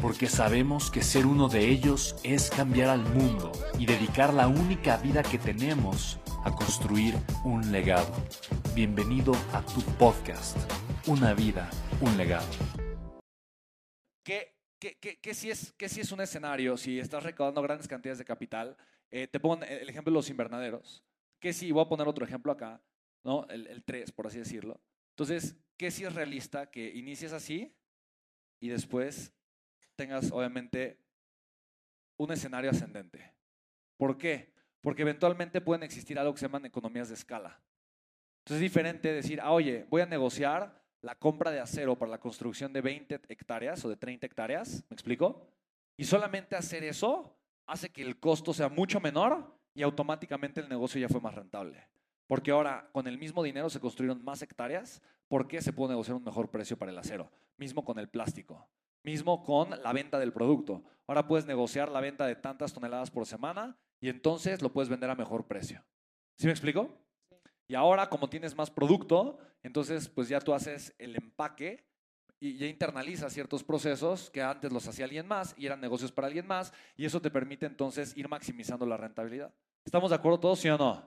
porque sabemos que ser uno de ellos es cambiar al mundo y dedicar la única vida que tenemos a construir un legado. Bienvenido a tu podcast, Una vida, un legado. ¿Qué, qué, qué, qué si, es, si es un escenario, si estás recaudando grandes cantidades de capital? Eh, te pongo el ejemplo de los invernaderos. ¿Qué si, voy a poner otro ejemplo acá, ¿no? el 3, por así decirlo. Entonces, ¿qué si es realista que inicies así y después tengas obviamente un escenario ascendente. ¿Por qué? Porque eventualmente pueden existir algo que se llaman economías de escala. Entonces es diferente decir, ah, oye, voy a negociar la compra de acero para la construcción de 20 hectáreas o de 30 hectáreas, ¿me explico? Y solamente hacer eso hace que el costo sea mucho menor y automáticamente el negocio ya fue más rentable. Porque ahora con el mismo dinero se construyeron más hectáreas, ¿por qué se puede negociar un mejor precio para el acero? Mismo con el plástico. Mismo con la venta del producto. Ahora puedes negociar la venta de tantas toneladas por semana y entonces lo puedes vender a mejor precio. ¿Sí me explico? Y ahora como tienes más producto, entonces pues ya tú haces el empaque y ya internalizas ciertos procesos que antes los hacía alguien más y eran negocios para alguien más y eso te permite entonces ir maximizando la rentabilidad. ¿Estamos de acuerdo todos, sí o no?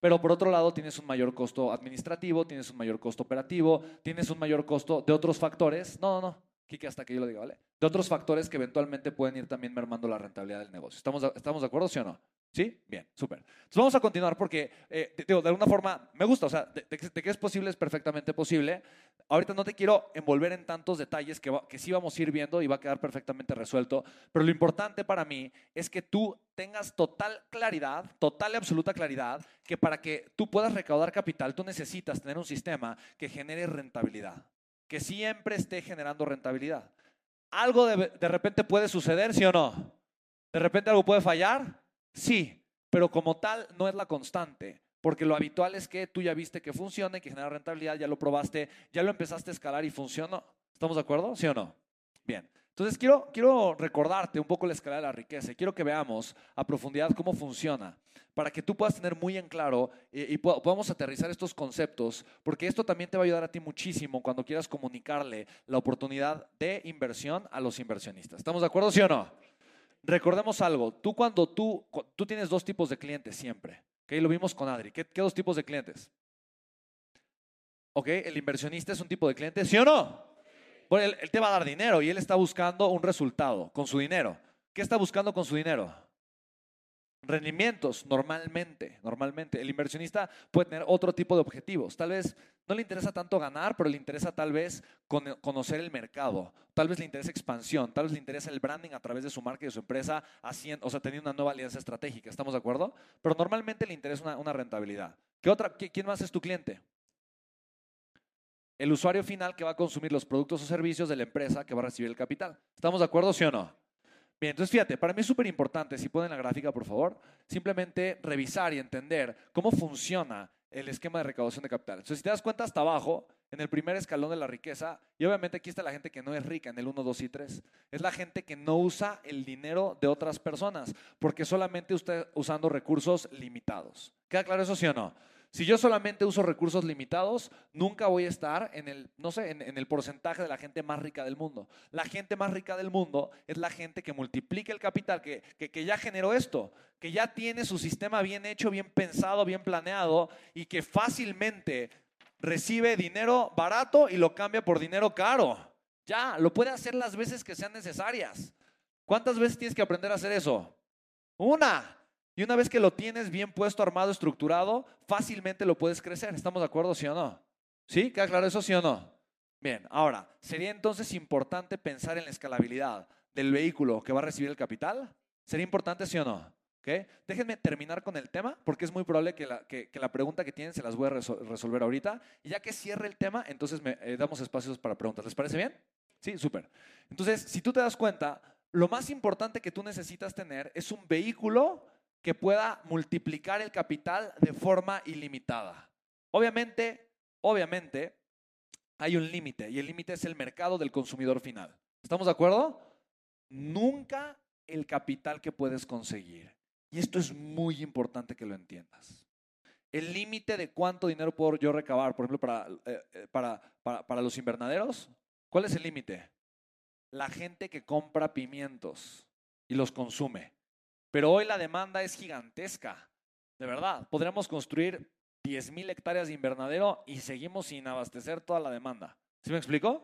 Pero por otro lado tienes un mayor costo administrativo, tienes un mayor costo operativo, tienes un mayor costo de otros factores. No, no, no. Kike, hasta que yo lo diga, ¿vale? De otros factores que eventualmente pueden ir también mermando la rentabilidad del negocio. ¿Estamos, estamos de acuerdo, sí o no? ¿Sí? Bien, súper. Entonces vamos a continuar porque, eh, digo, de alguna forma me gusta, o sea, de, que es posible es perfectamente posible. Ahorita no te quiero envolver en tantos detalles que, que sí vamos a ir viendo y va a quedar perfectamente resuelto, pero lo importante para mí es que tú tengas total claridad, total y absoluta claridad, que para que tú puedas recaudar capital, tú necesitas tener un sistema que genere rentabilidad que siempre esté generando rentabilidad. ¿Algo de, de, repente puede suceder, sí o no? ¿De repente algo puede fallar? Sí, pero como tal no es la constante, porque lo habitual es que tú ya viste que funciona y que genera rentabilidad, ya lo probaste, ya lo empezaste a escalar y funcionó. ¿Estamos de acuerdo? ¿Sí o no? Bien. Entonces quiero, quiero recordarte un poco la escala de la riqueza y quiero que veamos a profundidad cómo funciona para que tú puedas tener muy en claro y, podamos aterrizar estos conceptos, porque esto también te va a ayudar a ti muchísimo cuando quieras comunicarle la oportunidad de inversión a los inversionistas. ¿Estamos de acuerdo, sí o no? Recordemos algo, tú cuando tú, tú tienes dos tipos de clientes siempre, ¿ok? Lo vimos con Adri. ¿Qué, qué dos tipos de clientes? ¿Ok? El inversionista es un tipo de cliente, ¿sí o no? Él, él, te va a dar dinero y él está buscando un resultado con su dinero. ¿Qué está buscando con su dinero? Rendimientos, normalmente, normalmente. El inversionista puede tener otro tipo de objetivos. Tal vez no le interesa tanto ganar, pero le interesa tal vez conocer el mercado. Tal vez le interesa expansión. Tal vez le interesa el branding a través de su marca y de su empresa, haciendo, o sea, teniendo una nueva alianza estratégica. ¿Estamos de acuerdo? Pero normalmente le interesa una, una rentabilidad. ¿Qué otra, ¿Quién más es tu cliente? El usuario final que va a consumir los productos o servicios de la empresa que va a recibir el capital. ¿Estamos de acuerdo, sí o no? Bien, entonces fíjate, para mí es súper importante, si pueden la gráfica, por favor, simplemente revisar y entender cómo funciona el esquema de recaudación de capital. Entonces, si te das cuenta hasta abajo, en el primer escalón de la riqueza, y obviamente aquí está la gente que no es rica en el 1, 2 y 3, es la gente que no usa el dinero de otras personas, porque solamente está usando recursos limitados. ¿Queda claro eso, sí o no? Si yo solamente uso recursos limitados, nunca voy a estar en el, no sé, en, el porcentaje de la gente más rica del mundo. La gente más rica del mundo es la gente que multiplica el capital, que, que, que ya generó esto, que ya tiene su sistema bien hecho, bien pensado, bien planeado y que fácilmente recibe dinero barato y lo cambia por dinero caro. Ya, lo puede hacer las veces que sean necesarias. ¿Cuántas veces tienes que aprender a hacer eso? Una. Y una vez que lo tienes bien puesto, armado, estructurado, fácilmente lo puedes crecer. ¿Estamos de acuerdo, sí o no? ¿Sí? ¿Queda claro eso, sí o no? Bien, ahora, ¿sería entonces importante pensar en la escalabilidad del vehículo que va a recibir el capital? ¿Sería importante, sí o no? ¿Okay? Déjenme terminar con el tema, porque es muy probable que la, que, la pregunta que tienen se las voy a resolver ahorita. Y ya que cierre el tema, entonces me eh, damos espacios para preguntas. ¿Les parece bien? Sí, súper. Entonces, si tú te das cuenta, lo más importante que tú necesitas tener es un vehículo que pueda multiplicar el capital de forma ilimitada. Obviamente, obviamente, hay un límite y el límite es el mercado del consumidor final. ¿Estamos de acuerdo? Nunca el capital que puedes conseguir. Y esto es muy importante que lo entiendas. El límite de cuánto dinero puedo yo recabar, por ejemplo, para, eh, eh, para, para, para los invernaderos, ¿cuál es el límite? La gente que compra pimientos y los consume. Pero hoy la demanda es gigantesca. De verdad, podríamos construir 10.000 hectáreas de invernadero y seguimos sin abastecer toda la demanda. ¿Sí me explico?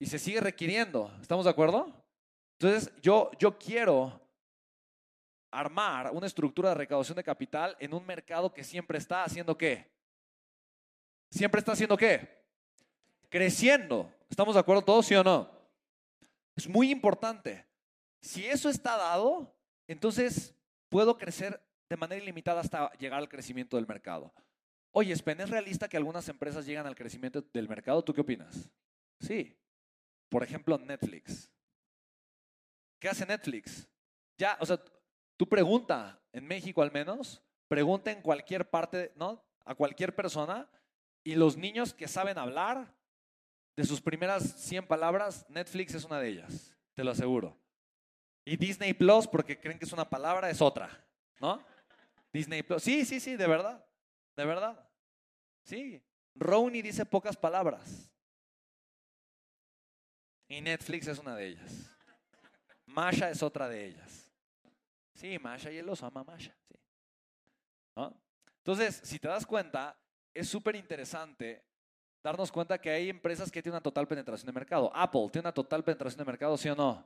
Y se sigue requiriendo. ¿Estamos de acuerdo? Entonces, yo, yo quiero armar una estructura de recaudación de capital en un mercado que siempre está haciendo qué? Siempre está haciendo qué? Creciendo. ¿Estamos de acuerdo todos, sí o no? Es muy importante. Si eso está dado, entonces puedo crecer de manera ilimitada hasta llegar al crecimiento del mercado. Oye, Spen, ¿es realista que algunas empresas llegan al crecimiento del mercado? ¿Tú qué opinas? Sí. Por ejemplo, Netflix. ¿Qué hace Netflix? Ya, o sea, tú pregunta, en México al menos, pregunta en cualquier parte, ¿no? A cualquier persona, y los niños que saben hablar, de sus primeras 100 palabras, Netflix es una de ellas, te lo aseguro. Y Disney Plus, porque creen que es una palabra, es otra, ¿no? Disney Plus. Sí, sí, sí, de verdad. De verdad. Sí. Rowney dice pocas palabras. Y Netflix es una de ellas. Masha es otra de ellos. Sí, Masha y él los ama Masha. Sí. Entonces, si te das cuenta, es súper interesante darnos cuenta que hay empresas que tienen una total penetración de mercado. Apple tiene una total penetración de mercado, ¿sí o no?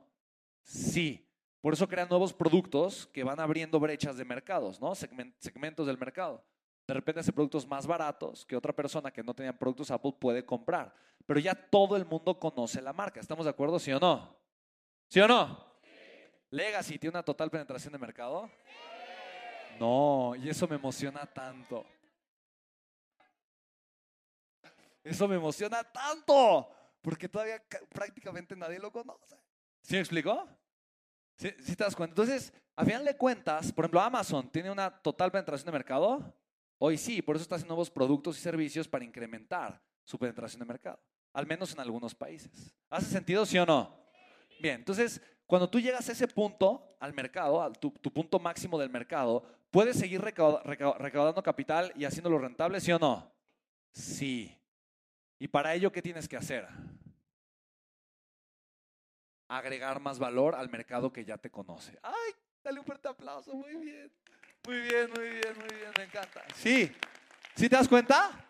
Sí. Por eso crean nuevos productos que van abriendo brechas de mercados, ¿no? segmentos del mercado. De repente hace productos más baratos que otra persona que no tenía productos Apple puede comprar. Pero ya todo el mundo conoce la marca. ¿Estamos de acuerdo, sí o no? ¿Sí o no? Legacy tiene una total penetración de mercado. No, y eso me emociona tanto. Eso me emociona tanto, porque todavía prácticamente nadie lo conoce. ¿Sí me explicó? ¿Sí, te das cuenta? Entonces, a final de cuentas, por ejemplo, Amazon tiene una total penetración de mercado. Hoy sí, por eso está haciendo nuevos productos y servicios para incrementar su penetración de mercado, al menos en algunos países. ¿Hace sentido, sí o no? Bien, entonces, cuando tú llegas a ese punto, al mercado, a tu, punto máximo del mercado, ¿puedes seguir recaudando capital y haciéndolo rentable, sí o no? Sí. ¿Y para ello qué tienes que hacer? Agregar más valor al mercado que ya te conoce. ¡Ay! Dale un fuerte aplauso, muy bien. Muy bien, muy bien, muy bien, me encanta. Sí, ¿sí te das cuenta?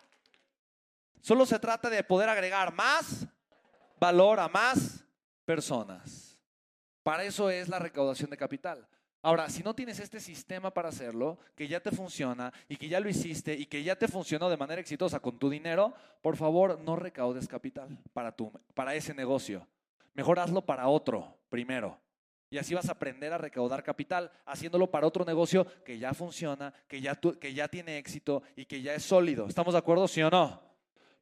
Solo se trata de poder agregar más valor a más personas. Para eso es la recaudación de capital. Ahora, si no tienes este sistema para hacerlo, que ya te funciona y que ya lo hiciste y que ya te funcionó de manera exitosa con tu dinero, por favor, no recaudes capital para, tu, para ese negocio. Mejor hazlo para otro primero. Y así vas a aprender a recaudar capital, haciéndolo para otro negocio que ya funciona, que ya, que ya tiene éxito y que ya es sólido. ¿Estamos de acuerdo, sí o no?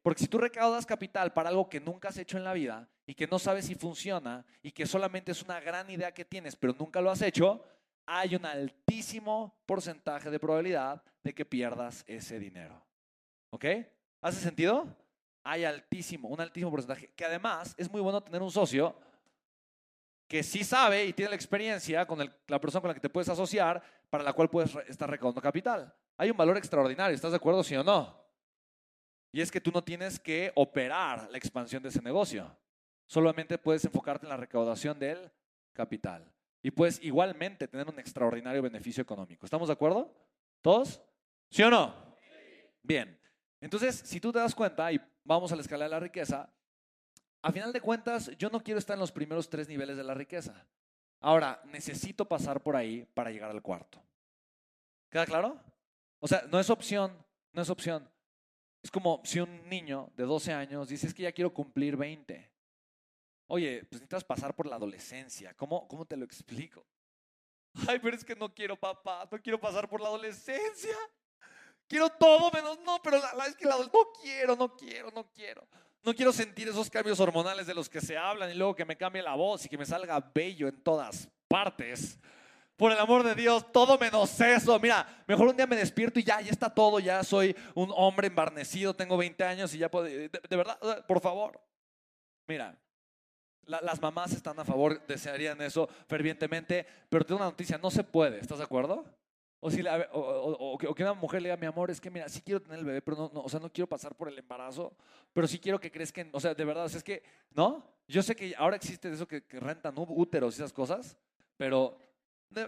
Porque si tú recaudas capital para algo que nunca has hecho en la vida y que no sabes si funciona y que solamente es una gran idea que tienes, pero nunca lo has hecho, hay un altísimo porcentaje de probabilidad de que pierdas ese dinero. ¿Ok? ¿Hace sentido? Hay altísimo, un altísimo porcentaje, que además es muy bueno tener un socio que sí sabe y tiene la experiencia con la persona con la que te puedes asociar, para la cual puedes estar recaudando capital. Hay un valor extraordinario, ¿estás de acuerdo, sí o no? Y es que tú no tienes que operar la expansión de ese negocio. Solamente puedes enfocarte en la recaudación del capital. Y puedes igualmente tener un extraordinario beneficio económico. ¿Estamos de acuerdo? ¿Todos? ¿Sí o no? Bien. Entonces, si tú te das cuenta, y vamos a la escala de la riqueza, a final de cuentas, yo no quiero estar en los primeros tres niveles de la riqueza. Ahora, necesito pasar por ahí para llegar al cuarto. ¿Queda claro? O sea, no es opción, no es opción. Es como si un niño de 12 años dice, es que ya quiero cumplir 20. Oye, pues necesitas pasar por la adolescencia. ¿Cómo, cómo te lo explico? Ay, pero es que no quiero, papá, no quiero pasar por la adolescencia. Quiero todo menos, no, pero la, es que la, no quiero, no quiero, no quiero. No quiero sentir esos cambios hormonales de los que se hablan y luego que me cambie la voz y que me salga bello en todas partes. Por el amor de Dios, todo menos eso. Mira, mejor un día me despierto y ya, ya está todo, ya soy un hombre embarnecido, tengo 20 años y ya puedo... De, verdad, por favor. Mira, las mamás están a favor, desearían eso fervientemente, pero tengo una noticia, no se puede, ¿estás de acuerdo? O, si o, que una mujer le diga, mi amor, es que mira, sí quiero tener el bebé, pero no, o sea, no quiero pasar por el embarazo, pero sí quiero que crezcan, o sea, de verdad, es que, ¿no? Yo sé que ahora existe eso que, rentan úteros y esas cosas, pero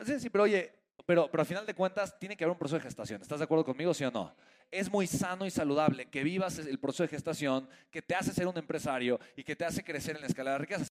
Sí, sí, pero oye, pero, pero al final de cuentas tiene que haber un proceso de gestación. ¿Estás de acuerdo conmigo, sí o no? Es muy sano y saludable que vivas el proceso de gestación que te hace ser un empresario y que te hace crecer en la escala de riquezas.